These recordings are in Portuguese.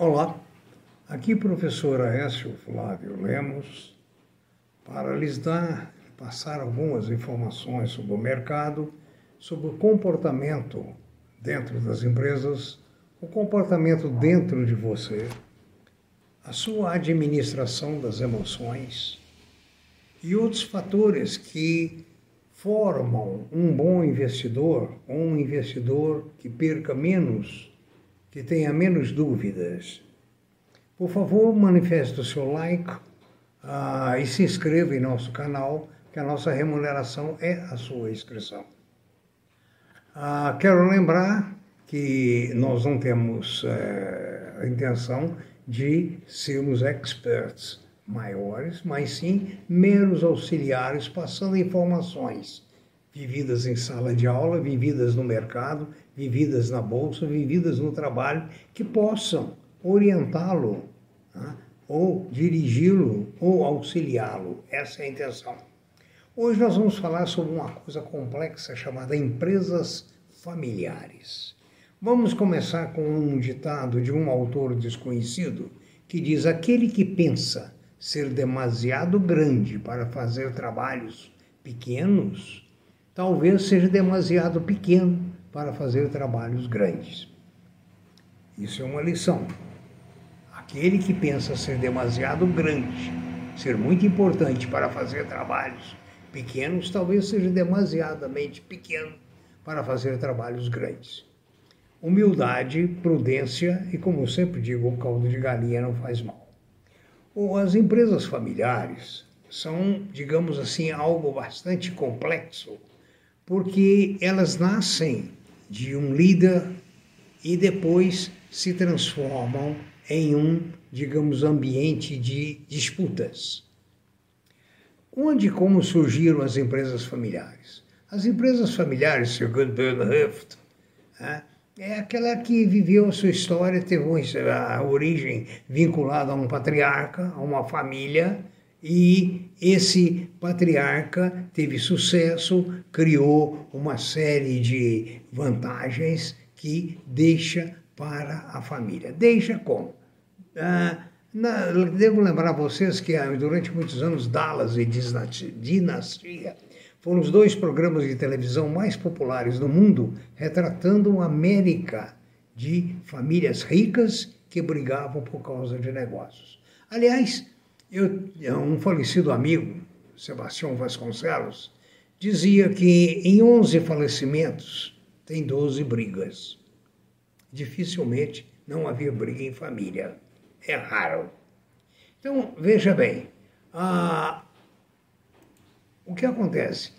Olá, aqui professor Aécio Flávio Lemos para lhes dar, passar algumas informações sobre o mercado, sobre o comportamento dentro das empresas, o comportamento dentro de você, a sua administração das emoções e outros fatores que formam um bom investidor, um investidor que perca menos que tenha menos dúvidas, por favor, manifeste o seu like uh, e se inscreva em nosso canal, que a nossa remuneração é a sua inscrição. Uh, quero lembrar que nós não temos uh, a intenção de sermos experts maiores, mas sim meros auxiliares passando informações vividas em sala de aula, vividas no mercado, vividas na bolsa, vividas no trabalho, que possam orientá-lo, tá? ou dirigi-lo, ou auxiliá-lo. Essa é a intenção. Hoje nós vamos falar sobre uma coisa complexa chamada empresas familiares. Vamos começar com um ditado de um autor desconhecido que diz: aquele que pensa ser demasiado grande para fazer trabalhos pequenos talvez seja demasiado pequeno para fazer trabalhos grandes. Isso é uma lição. Aquele que pensa ser demasiado grande, ser muito importante para fazer trabalhos pequenos, talvez seja demasiadamente pequeno para fazer trabalhos grandes. Humildade, prudência e, como eu sempre digo, o caldo de galinha não faz mal. As empresas familiares são, digamos assim, algo bastante complexo porque elas nascem de um líder e depois se transformam em um, digamos, ambiente de disputas. Onde e como surgiram as empresas familiares? As empresas familiares, segundo Bernhard, né, é aquela que viveu a sua história, teve a origem vinculada a um patriarca, a uma família, e esse patriarca teve sucesso, criou uma série de vantagens que deixa para a família. Deixa como? Ah, na, devo lembrar vocês que ah, durante muitos anos Dallas e Dinastia foram os dois programas de televisão mais populares do mundo, retratando a América de famílias ricas que brigavam por causa de negócios. Aliás, eu, um falecido amigo, Sebastião Vasconcelos, dizia que em 11 falecimentos tem 12 brigas. Dificilmente não havia briga em família. É raro. Então, veja bem, o que acontece?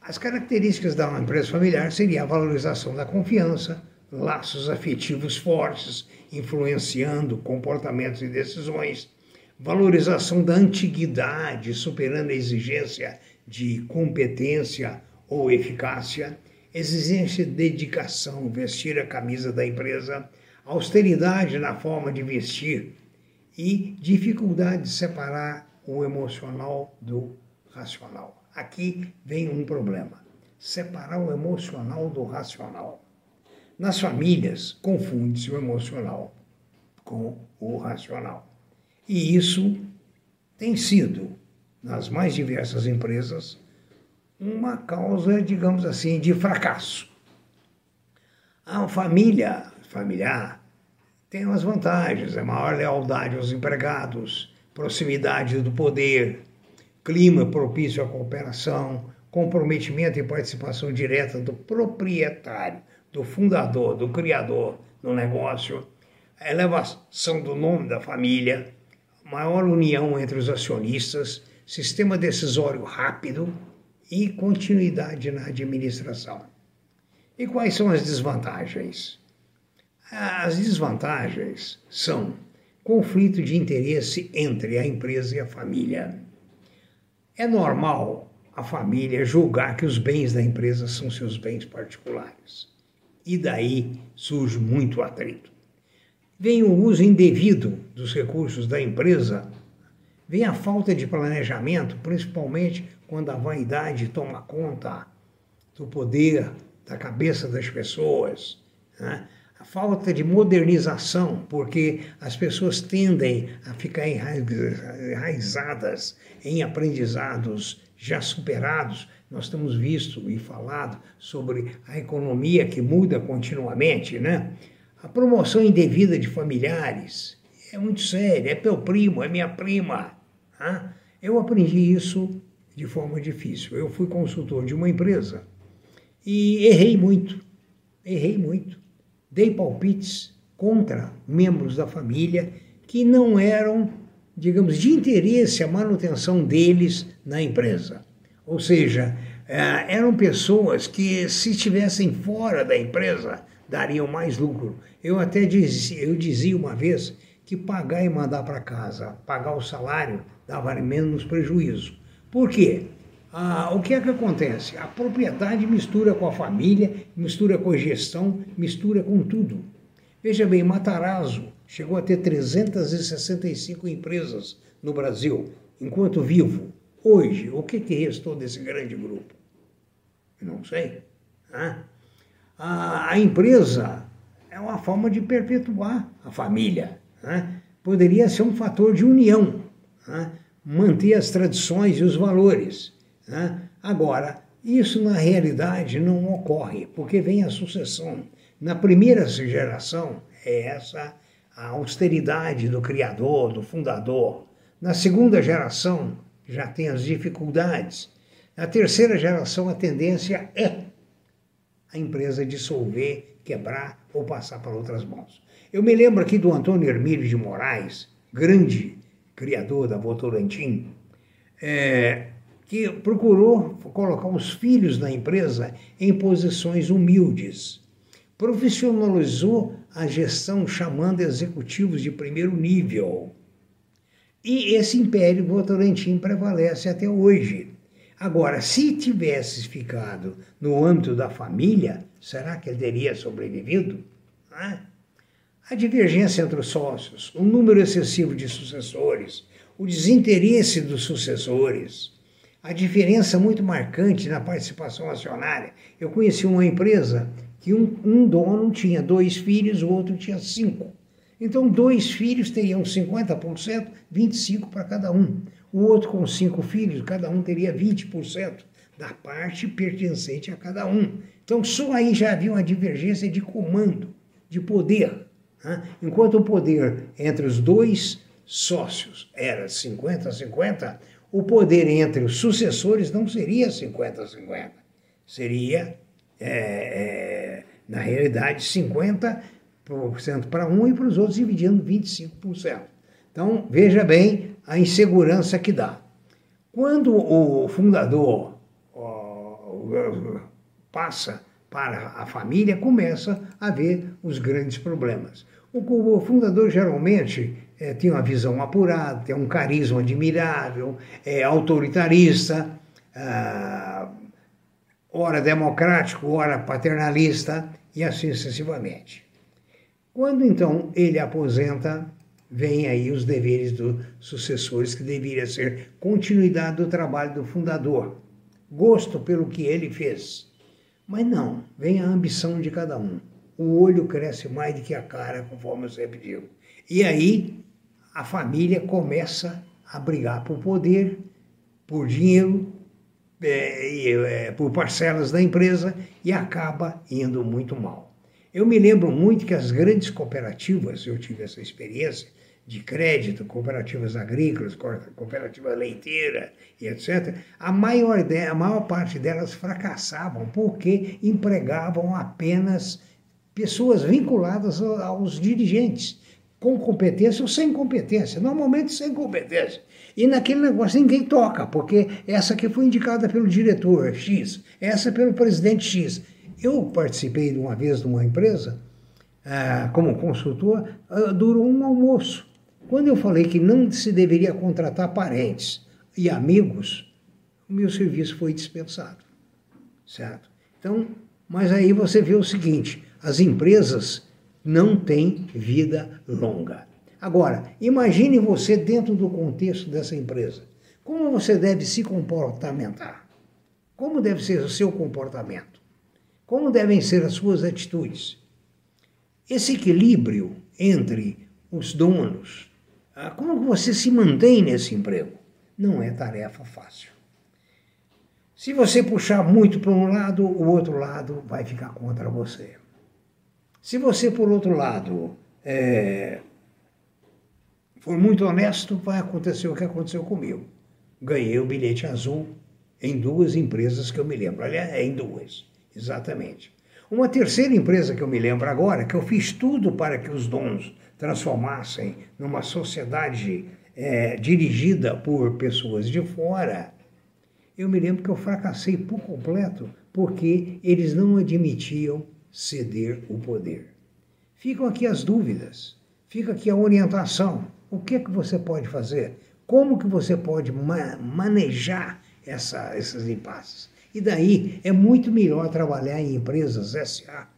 As características da empresa familiar seria a valorização da confiança, laços afetivos fortes, influenciando comportamentos e decisões, valorização da antiguidade, superando a exigência de competência ou eficácia, exigência de dedicação, vestir a camisa da empresa, austeridade na forma de vestir e dificuldade de separar o emocional do racional. Aqui vem um problema: separar o emocional do racional. Nas famílias, confunde-se o emocional com o racional. E isso tem sido, nas mais diversas empresas, uma causa, digamos assim, de fracasso. A família familiar tem umas vantagens, é maior lealdade aos empregados, proximidade do poder, clima propício à cooperação, comprometimento e participação direta do proprietário, do fundador, do criador no negócio, elevação do nome da família, maior união entre os acionistas, sistema decisório rápido e continuidade na administração. E quais são as desvantagens? As desvantagens são conflito de interesse entre a empresa e a família. É normal a família julgar que os bens da empresa são seus bens particulares. E daí surge muito atrito vem o uso indevido dos recursos da empresa, vem a falta de planejamento, principalmente quando a vaidade toma conta do poder, da cabeça das pessoas. Né? a falta de modernização, porque as pessoas tendem a ficar enraizadas em aprendizados já superados. Nós temos visto e falado sobre a economia que muda continuamente, né? A promoção indevida de familiares é muito séria, é meu primo, é minha prima. Eu aprendi isso de forma difícil. Eu fui consultor de uma empresa e errei muito, errei muito dei palpites contra membros da família que não eram, digamos, de interesse a manutenção deles na empresa. Ou seja, eh, eram pessoas que, se estivessem fora da empresa, dariam mais lucro. Eu até dizia, eu dizia uma vez que pagar e mandar para casa, pagar o salário, dava menos prejuízo. Por quê? Ah, o que é que acontece? A propriedade mistura com a família, mistura com a gestão, mistura com tudo. Veja bem, Matarazzo chegou a ter 365 empresas no Brasil, enquanto vivo. Hoje, o que, que restou desse grande grupo? Não sei. A, a, empresa é uma forma de perpetuar a família. Poderia ser um fator de união, manter as tradições e os valores. Né? Agora, isso na realidade não ocorre, porque vem a sucessão. Na primeira geração é essa a austeridade do criador, do fundador. Na segunda geração já tem as dificuldades. Na terceira geração a tendência é a empresa dissolver, quebrar ou passar para outras mãos. Eu me lembro aqui do Antônio Hermílio de Moraes, grande criador da Votorantim, é, que procurou colocar os filhos da empresa em posições humildes. Profissionalizou a gestão chamando executivos de primeiro nível. E esse império Votorantim prevalece até hoje. Agora, se tivesse ficado no âmbito da família, será que ele teria sobrevivido? A divergência entre os sócios, o número excessivo de sucessores, o desinteresse dos sucessores, a diferença muito marcante na participação acionária. Eu conheci uma empresa que um, um dono tinha dois filhos, o outro tinha cinco. Então, dois filhos teriam 50%, 25% para cada um. O outro, com cinco filhos, cada um teria 20% da parte pertencente a cada um. Então, só aí já havia uma divergência de comando, de poder. Né? Enquanto o poder entre os dois sócios era 50 a 50, o poder entre os sucessores não seria 50-50, seria, é, é, na realidade, 50% para um e para os outros dividindo 25%. Então, veja bem a insegurança que dá. Quando o fundador ó, passa para a família, começa a ver os grandes problemas. O, fundador geralmente é, tinha uma visão apurada, tem um carisma admirável, é autoritarista, ah, ora democrático, ora paternalista e assim sucessivamente. Quando então ele aposenta, vem aí os deveres dos sucessores, que deveria ser continuidade do trabalho do fundador, gosto pelo que ele fez. Mas não, vem a ambição de cada um o olho cresce mais do que a cara, conforme eu sempre digo. E aí a família começa a brigar por poder, por dinheiro, é, é, por parcelas da empresa e acaba indo muito mal. Eu me lembro muito que as grandes cooperativas, eu tive essa experiência de crédito, cooperativas agrícolas, cooperativa leiteira e etc., a maior, a maior parte delas fracassavam porque empregavam apenas pessoas vinculadas aos dirigentes, com competência ou sem competência, normalmente sem competência. E naquele negócio ninguém toca, porque essa aqui foi indicada pelo diretor X, essa pelo presidente X. Eu participei de uma vez de uma empresa, ah, como consultor, ah, durou um almoço. Quando eu falei que não se deveria contratar parentes e amigos, o meu serviço foi dispensado, certo? Então, mas aí você vê o seguinte, as empresas não têm vida longa. Agora, imagine você dentro do contexto dessa empresa. Como você deve se comportamentar? Como deve ser o seu comportamento? Como devem ser as suas atitudes? esse equilíbrio entre os donos, ah, como você se mantém nesse emprego? Não é tarefa fácil. Se você puxar muito para um lado, o outro lado vai ficar contra você. Se você, por outro lado, é, for muito honesto, vai acontecer o que aconteceu comigo. Ganhei o bilhete azul em duas empresas que eu me lembro. Aliás, é em duas, exatamente. Uma terceira empresa que eu me lembro agora, que eu fiz tudo para que os dons transformassem numa sociedade é, dirigida por pessoas de fora, eu me lembro que eu fracassei por completo porque eles não admitiam ceder o poder. Ficam aqui as dúvidas, fica aqui a orientação. O que é que você pode fazer? Como que você pode ma manejar essa, esses impasses? E daí é muito melhor trabalhar em empresas SA,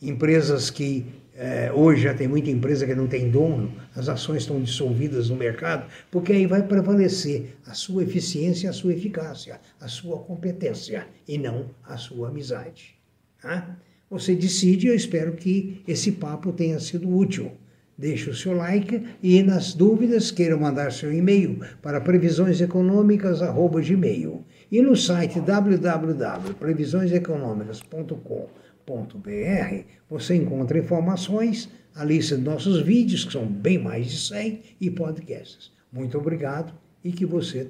empresas que é, hoje já tem muita empresa que não tem dono, as ações estão dissolvidas no mercado, porque aí vai prevalecer a sua eficiência, a sua eficácia, a sua competência e não a sua amizade. Tá? Você decide, eu espero que esse papo tenha sido útil. Deixe o seu like e, nas dúvidas, queira mandar seu e-mail para previsioneseconômicas.gmail e no site www.previsioneseconômicas.com.br você encontra informações, a lista de nossos vídeos, que são bem mais de 100, e podcasts. Muito obrigado e que você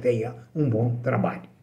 tenha um bom trabalho.